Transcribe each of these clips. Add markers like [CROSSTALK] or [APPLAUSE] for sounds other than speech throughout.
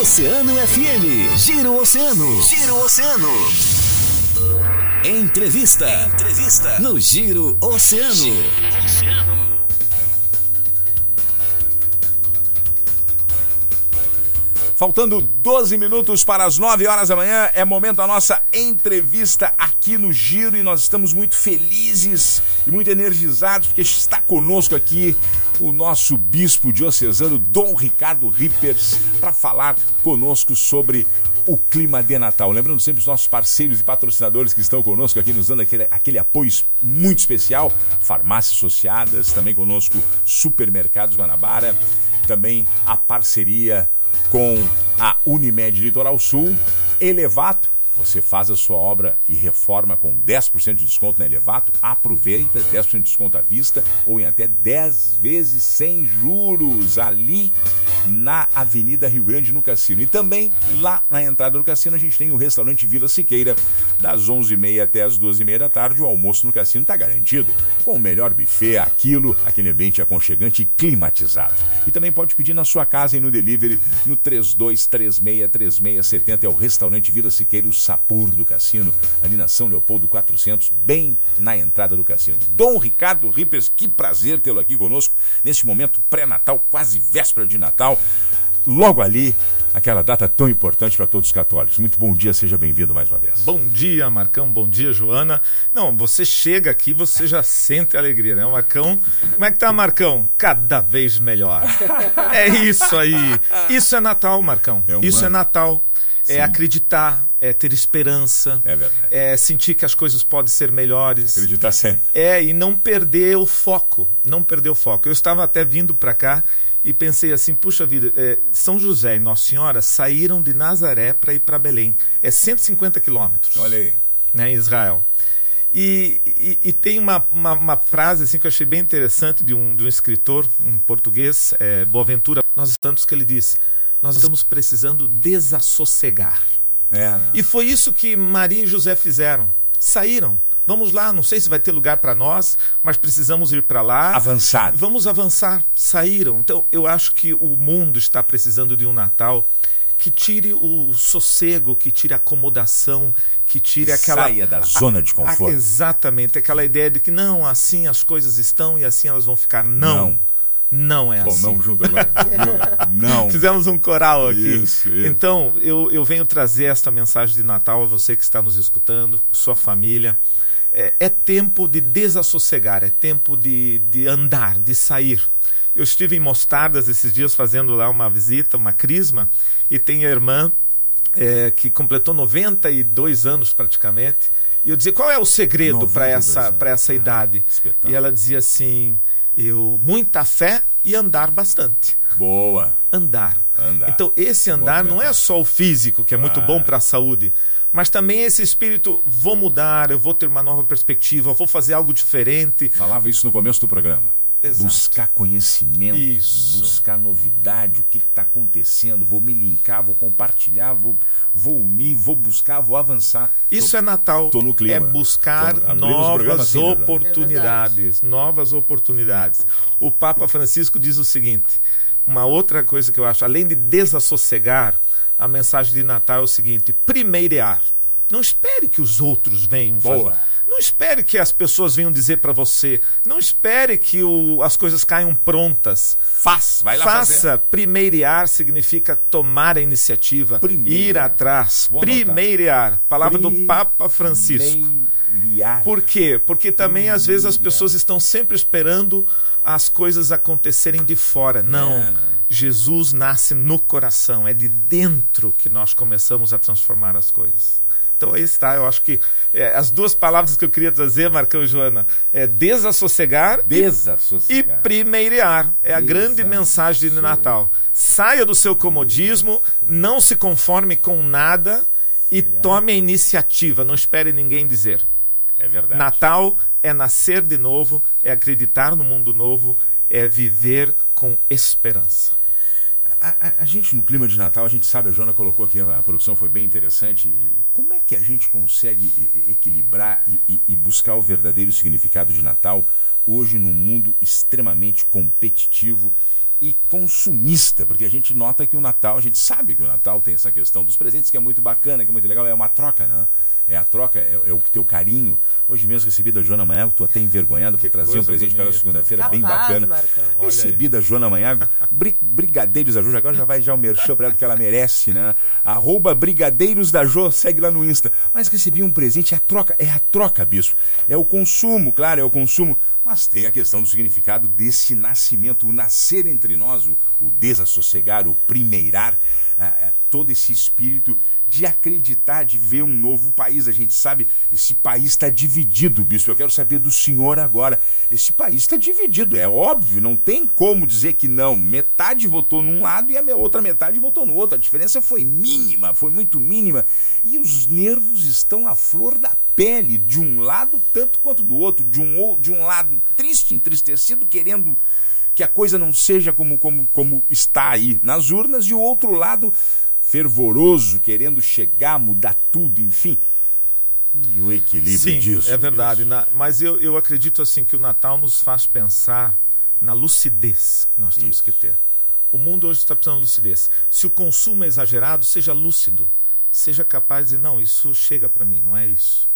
Oceano FM. Giro Oceano. Giro Oceano. Entrevista. Entrevista. No Giro Oceano. Giro Oceano. Faltando 12 minutos para as 9 horas da manhã, é momento da nossa entrevista aqui no Giro e nós estamos muito felizes e muito energizados porque está conosco aqui o nosso bispo diocesano Dom Ricardo Rippers para falar conosco sobre o clima de Natal. Lembrando sempre os nossos parceiros e patrocinadores que estão conosco aqui, nos dando aquele, aquele apoio muito especial. Farmácias Associadas, também conosco Supermercados Guanabara, também a parceria com a Unimed Litoral Sul, Elevato, você faz a sua obra e reforma com 10% de desconto na Elevato, aproveita, 10% de desconto à vista ou em até 10 vezes sem juros. Ali na Avenida Rio Grande no Cassino. E também lá na entrada do cassino a gente tem o restaurante Vila Siqueira, das 11h30 até as 12h30 da tarde. O almoço no cassino está garantido, com o melhor buffet, aquilo, aquele ambiente aconchegante e climatizado. E também pode pedir na sua casa e no delivery no 32363670 é o restaurante Vila Siqueira, o sabor do cassino, ali na São Leopoldo 400, bem na entrada do cassino. Dom Ricardo Rippers, que prazer tê-lo aqui conosco neste momento pré-natal, quase véspera de Natal. Logo ali, aquela data tão importante para todos os católicos. Muito bom dia, seja bem-vindo mais uma vez. Bom dia, Marcão, bom dia, Joana. Não, você chega aqui, você já sente alegria, né, Marcão? Como é que tá, Marcão? Cada vez melhor. [LAUGHS] É isso aí. Isso é Natal, Marcão. É isso é Natal. É Sim. É acreditar, é ter esperança. É verdade. É sentir que as coisas podem ser melhores. Acreditar sempre. É, e não perder o foco. Não perder o foco. Eu estava até vindo para cá e pensei assim, puxa vida, é, São José e Nossa Senhora saíram de Nazaré para ir para Belém. É 150 quilômetros. Olha aí. Né, em Israel. E, e, e tem uma, uma, uma, frase assim que eu achei bem interessante de um, de um escritor, um português, é, Boaventura Nós Santos, que ele diz: Nós estamos precisando desassossegar. É, né? E foi isso que Maria e José fizeram. Saíram Vamos lá, não sei se vai ter lugar para nós, mas precisamos ir para lá. Avançar. Vamos avançar. Saíram. Então, eu acho que o mundo está precisando de um Natal que tire o sossego, que tire a acomodação, que tire aquela. Saia da zona de conforto. A, exatamente, aquela ideia de que não, assim as coisas estão e assim elas vão ficar. Não. não. Não é Bom, assim. não junto agora. [LAUGHS] não. Fizemos um coral aqui. Isso, isso. Então, eu, eu venho trazer esta mensagem de Natal a você que está nos escutando, sua família é, é tempo de desassossegar, é tempo de, de andar, de sair. Eu estive em Mostardas esses dias fazendo lá uma visita, uma crisma, e tem a irmã é, que completou 92 anos praticamente. E eu dizia, qual é o segredo para essa, essa idade? e ela dizia assim, eu muita fé e andar bastante. Boa. Andar. andar. Então esse andar não é só o físico, que é muito bom para a saúde, mas também esse espírito, vou mudar, eu vou ter uma nova perspectiva, vou fazer algo diferente. Falava isso no começo do programa. Exato. Buscar conhecimento, isso. buscar novidade, o que está acontecendo, vou me linkar, vou compartilhar, vou, vou unir, vou buscar, vou avançar. Isso tô, é Natal. Tô no clima. É buscar novas assim, oportunidades. É novas oportunidades. O Papa Francisco diz o seguinte: uma outra coisa que eu acho, além de desassossegar, a mensagem de Natal é o seguinte: primeirear. Não espere que os outros venham Boa. fazer. Não espere que as pessoas venham dizer para você. Não espere que o, as coisas caiam prontas. Faz, vai lá Faça. Fazer. Primeirear significa tomar a iniciativa, ir atrás. Vou primeirear. Palavra do Papa Francisco. Primeirear. Por quê? Porque também às vezes as pessoas estão sempre esperando as coisas acontecerem de fora. Não. É, não. Jesus nasce no coração, é de dentro que nós começamos a transformar as coisas. Então aí está, eu acho que é, as duas palavras que eu queria trazer, Marcão e Joana, é desassossegar, desassossegar. e primeirear. É a grande mensagem de Natal. Saia do seu comodismo, não se conforme com nada e tome a iniciativa, não espere ninguém dizer. É verdade. Natal é nascer de novo, é acreditar no mundo novo, é viver com esperança. A, a, a, gente, no clima de Natal, a gente sabe, a Joana colocou aqui, a produção foi bem interessante. Como é que a gente consegue equilibrar e, e, e buscar o verdadeiro significado de Natal hoje num mundo extremamente competitivo e consumista, porque a gente nota que o Natal, a gente sabe que o Natal tem essa questão dos presentes que é muito bacana, que é muito legal, é uma troca, né? É a troca, é, é o teu carinho. Hoje mesmo recebi da Joana Manhago, tô até envergonhado por trazer um presente para ela segunda-feira, bem bacana. Marcão. Recebi da Joana Manhago, bri, Brigadeiros da Jo, agora já vai já o merchan para ela, porque ela merece, né? Arroba Brigadeiros da Jo, segue lá no Insta. Mas recebi um presente, é a troca, é a troca, bispo. É o consumo, claro, é o consumo. Mas tem a questão do significado desse nascimento, o nascer entre nós, o, o desassossegar, o primeirar, ah, todo esse espírito de acreditar, de ver um novo país. A gente sabe, esse país está dividido, bispo. Eu quero saber do senhor agora. Esse país está dividido, é óbvio, não tem como dizer que não. Metade votou num lado e a outra metade votou no outro. A diferença foi mínima, foi muito mínima. E os nervos estão à flor da pele, de um lado tanto quanto do outro, de um, de um lado triste, entristecido, querendo que a coisa não seja como, como, como está aí nas urnas, e o outro lado fervoroso, querendo chegar, mudar tudo, enfim. E o equilíbrio Sim, disso. É verdade, na, mas eu, eu acredito assim que o Natal nos faz pensar na lucidez que nós temos Isso. que ter. O mundo hoje está precisando de lucidez. Se o consumo é exagerado, seja lúcido. Seja capaz de não, isso chega para mim, não é isso.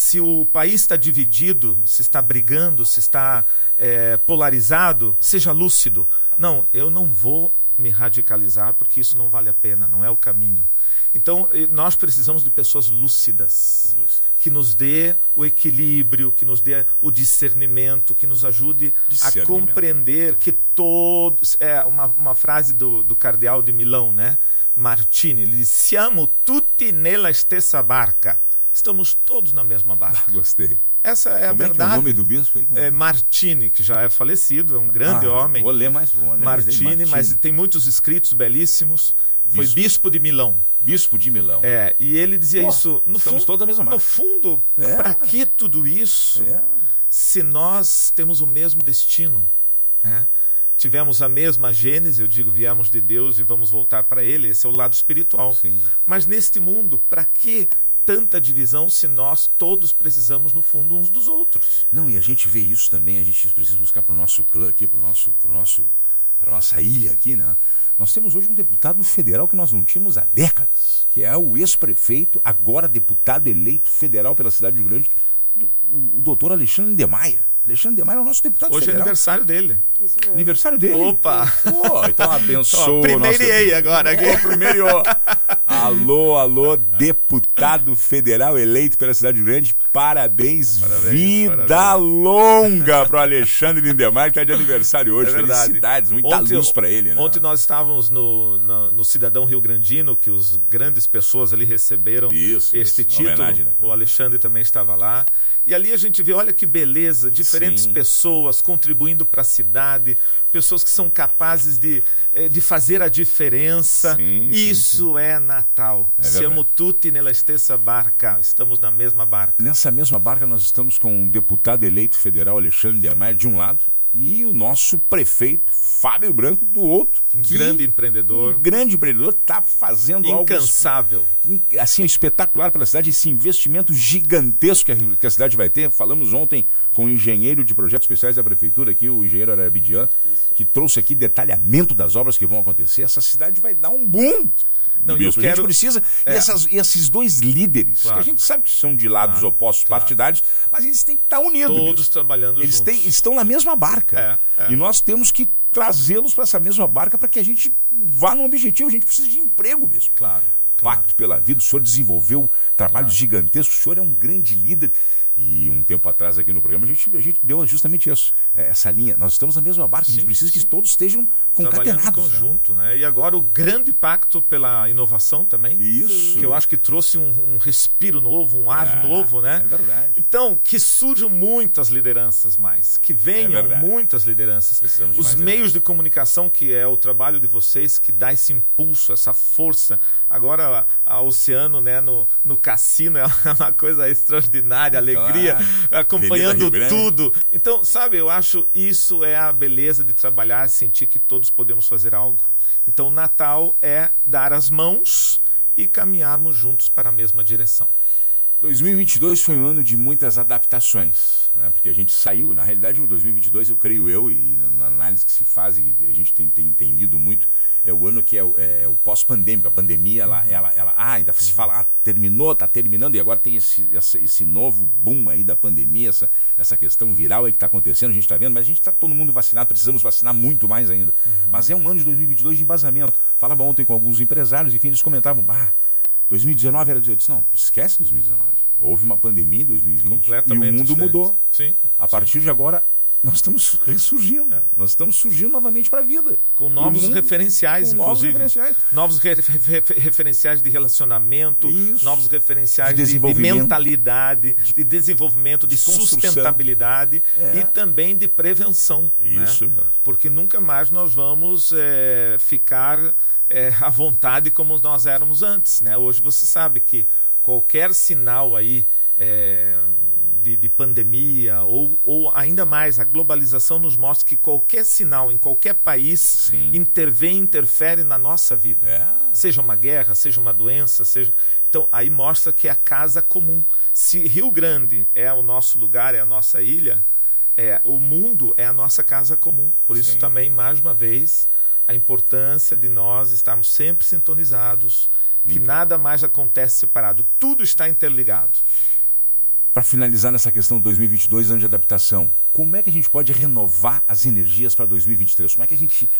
Se o país está dividido, se está brigando, se está é, polarizado, seja lúcido. Não, eu não vou me radicalizar porque isso não vale a pena, não é o caminho. Então, nós precisamos de pessoas lúcidas, que nos dê o equilíbrio, que nos dê o discernimento, que nos ajude a compreender que todos. É uma, uma frase do, do cardeal de Milão, né? Martini, ele diz: Siamo tutti nella stessa barca. Estamos todos na mesma barca. [LAUGHS] Gostei. Essa é a Como é é o verdade. nome do bispo aí? É Martini, que já é falecido, é um grande Ah, homem. Vou ler mais. Dele, Martini, mas tem muitos escritos belíssimos. Foi Bispo. bispo de Milão. Bispo de Milão. É, e ele dizia Pô, isso. No estamos fundo, todos na mesma no marca. fundo, É. para que tudo isso É. se nós temos o mesmo destino? né? Tivemos a mesma gênese, eu digo, viemos de Deus e vamos voltar para Ele, esse é o lado espiritual. Sim. Mas neste mundo, para que tanta divisão se nós todos precisamos, no fundo, uns dos outros? Não, e a gente vê isso também, a gente precisa buscar para o nosso clã aqui, para nosso, pro nosso, para nossa ilha aqui, né? Nós temos hoje um deputado federal que nós não tínhamos há décadas, que é o ex-prefeito, agora deputado eleito federal pela cidade de Rio Grande, do- o doutor Alexandre de Maia. Alexandre de Maia é o nosso deputado Hoje é federal. aniversário dele. Isso mesmo. Aniversário dele. Opa! Pô, então abençoa. [LAUGHS] Ó, o primeirei nosso- agora aqui. Ô, primeiro. Alô, alô, deputado federal eleito pela cidade Grande. Parabéns, Parabéns, vida parabéns. longa pro Alexandre Lindemann, que tá de aniversário hoje. É verdade. Felicidades, muita Ontem- luz pra ele, né? Ontem nós estávamos no, no, no Cidadão Rio Grandino, que os grandes pessoas ali receberam Isso, este isso. título. Homenagem, né? O Alexandre também estava lá. E ali a gente vê, olha que beleza, diferentes Sim. pessoas contribuindo para a cidade, pessoas que são capazes de, eh, de fazer a diferença. Sim, sim, Isso é Natal. É Siamo tutti nella stessa barca. Estamos na mesma barca. Nessa mesma barca, nós estamos com o deputado eleito federal Alexandre de Maia, de um lado, e o nosso prefeito, Fábio Branco, do outro. Um que- grande empreendedor. Um grande empreendedor, está fazendo algo Incansável. assim espetacular pela cidade esse investimento gigantesco que a, que a cidade vai ter falamos ontem com o engenheiro de projetos especiais da prefeitura aqui o engenheiro Arabidian que trouxe aqui detalhamento das obras que vão acontecer essa cidade vai dar um boom Não, e eu a gente quero- precisa. É. E, essas- e esses dois líderes, Claro. que a gente sabe que são de lados Claro, opostos claro. partidários, mas eles têm que estar unidos. Todos Bispo. trabalhando Eles juntos. têm- estão na mesma barca. É, é. E nós temos que trazê-los para essa mesma barca para que a gente vá num objetivo. A gente precisa de emprego mesmo. Claro. claro. Pacto pela Vida, o senhor desenvolveu trabalhos gigantescos, o senhor é um grande líder. E um tempo atrás aqui no programa a gente, a gente deu justamente isso, é, essa linha. Nós estamos na mesma barca, a gente Sim, precisa que sim. todos estejam concatenados. conjunto, né? E agora o grande pacto pela inovação também. Isso. Que eu acho que trouxe um, um respiro novo, um ar É, novo, né? é verdade. Então, que surjam muitas lideranças mais, que venham É muitas lideranças. Precisamos de Os mais meios de comunicação, que é o trabalho de vocês, que dá esse impulso, essa força. Agora, a, a Oceano, né, no, no cassino, [LAUGHS] é uma coisa extraordinária, alegria, Avenida acompanhando Rio Grande. tudo. Então, sabe, eu acho isso é a beleza de trabalhar, sentir que todos podemos fazer algo. Então, Natal é dar as mãos e caminharmos juntos para a mesma direção. 2022 foi um ano de muitas adaptações, né? porque a gente saiu, na realidade, o 2022, eu creio eu, e na análise que se faz, e a gente tem, tem, tem lido muito, é o ano que é o, é, o pós-pandêmico. A pandemia, ela, uhum. ela, ela, ah, ainda se fala, ah, terminou, está terminando, e agora tem esse, esse, esse, novo boom aí da pandemia, essa, essa questão viral aí que está acontecendo, a gente está vendo, mas a gente está todo mundo vacinado, precisamos vacinar muito mais ainda. Uhum. Mas é um ano de 2022 de embasamento. Falava ontem com alguns empresários, enfim, eles comentavam, bah, 2019 era. Eu disse, não, esquece 2019. Houve uma pandemia em 2020 e o mundo mudou. Sim, a partir sim. de agora, nós estamos ressurgindo. É. Nós estamos surgindo novamente para a vida. Com novos referenciais, com inclusive. Novos referenciais. Novos re re referenciais de relacionamento, Isso. novos referenciais de, de, de mentalidade, de desenvolvimento, de, de sustentabilidade é. e também de prevenção. Né? Isso. Né? Porque nunca mais nós vamos é, ficar é, à vontade como nós éramos antes. Né? Hoje você sabe que qualquer sinal aí é, de, de, pandemia ou, ou ainda mais a globalização nos mostra que qualquer sinal em qualquer país Sim. intervém, interfere na nossa vida. É. Seja uma guerra, seja uma doença, seja. Então aí mostra que é a casa comum. Se Rio Grande é o nosso lugar, é a nossa ilha, é, o mundo é a nossa casa comum. Por isso Sim. também, mais uma vez, a importância de nós estarmos sempre sintonizados, que nada mais acontece separado, tudo está interligado. Para finalizar nessa questão de 2022, ano de adaptação, como é que a gente pode renovar as energias para 2023? Como é que a gente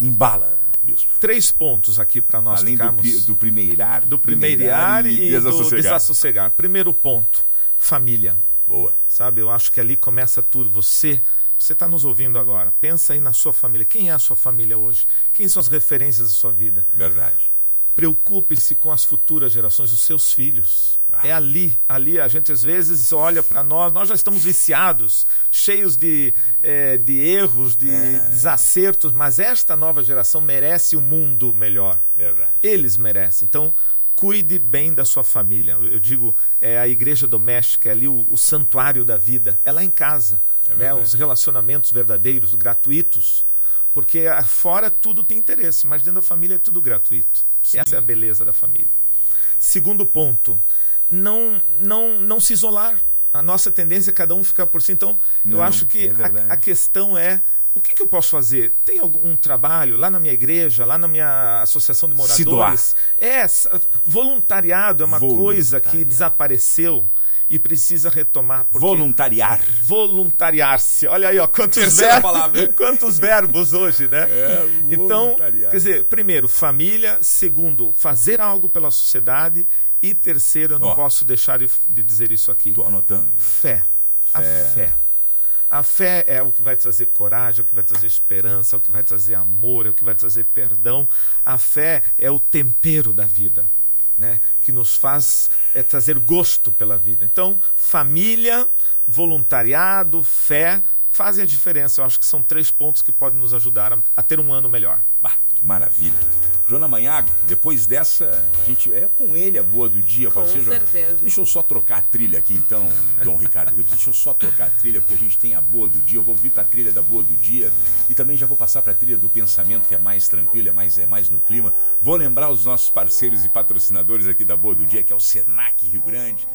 embala, Bispo? Três pontos aqui para nós Além ficarmos... do, do primeirar, do primeirar e, e desassocegar. do desassossegar. Primeiro ponto, família. Boa. Sabe, eu acho que ali começa tudo. Você você está nos ouvindo agora. Pensa aí na sua família. Quem é a sua família hoje? Quem são as referências da sua vida? Verdade. Preocupe-se com as futuras gerações, os seus filhos. Ah. É ali, ali a gente às vezes olha para nós, nós já estamos viciados, cheios de, é, de erros, de é. desacertos, mas esta nova geração merece um mundo melhor. Verdade. Eles merecem. Então, cuide bem da sua família. Eu digo, é a igreja doméstica, é ali o, o santuário da vida, é lá em casa é né, os relacionamentos verdadeiros, gratuitos. Porque fora tudo tem interesse, mas dentro da família é tudo gratuito. Sim. Essa é a beleza da família. Segundo ponto, não, não, não se isolar. A nossa tendência é cada um ficar por si. Então, não, eu acho que é a, a, questão é o que, que, eu posso fazer? Tem algum trabalho lá na minha igreja, lá na minha associação de moradores? É, voluntariado é uma coisa que desapareceu e precisa retomar. Voluntariar. Voluntariar-se. Olha aí, ó, quantos, ver... [LAUGHS] quantos verbos hoje, né? É, então, quer dizer, primeiro, família. Segundo, fazer algo pela sociedade. E terceiro, eu não posso deixar de, de dizer isso aqui. Estou anotando. Fé. fé. A fé. A fé é o que vai trazer coragem, é o que vai trazer esperança, é o que vai trazer amor, é o que vai trazer perdão. A fé é o tempero da vida né, que nos faz é, trazer gosto pela vida. Então, família, voluntariado, fé fazem a diferença. Eu acho que são três pontos que podem nos ajudar a, a ter um ano melhor. Bah, que maravilha. Joana Manhago, depois dessa, a gente é com ele a boa do dia, pode com ser? certeza. Deixa eu só trocar a trilha aqui então, Dom Ricardo. Deixa eu só trocar a trilha, porque a gente tem a boa do dia. Eu vou vir para a trilha da boa do dia e também já vou passar para a trilha do pensamento, que é mais tranquila, é mais, é mais no clima. Vou lembrar os nossos parceiros e patrocinadores aqui da boa do dia, que é o Senac Rio Grande.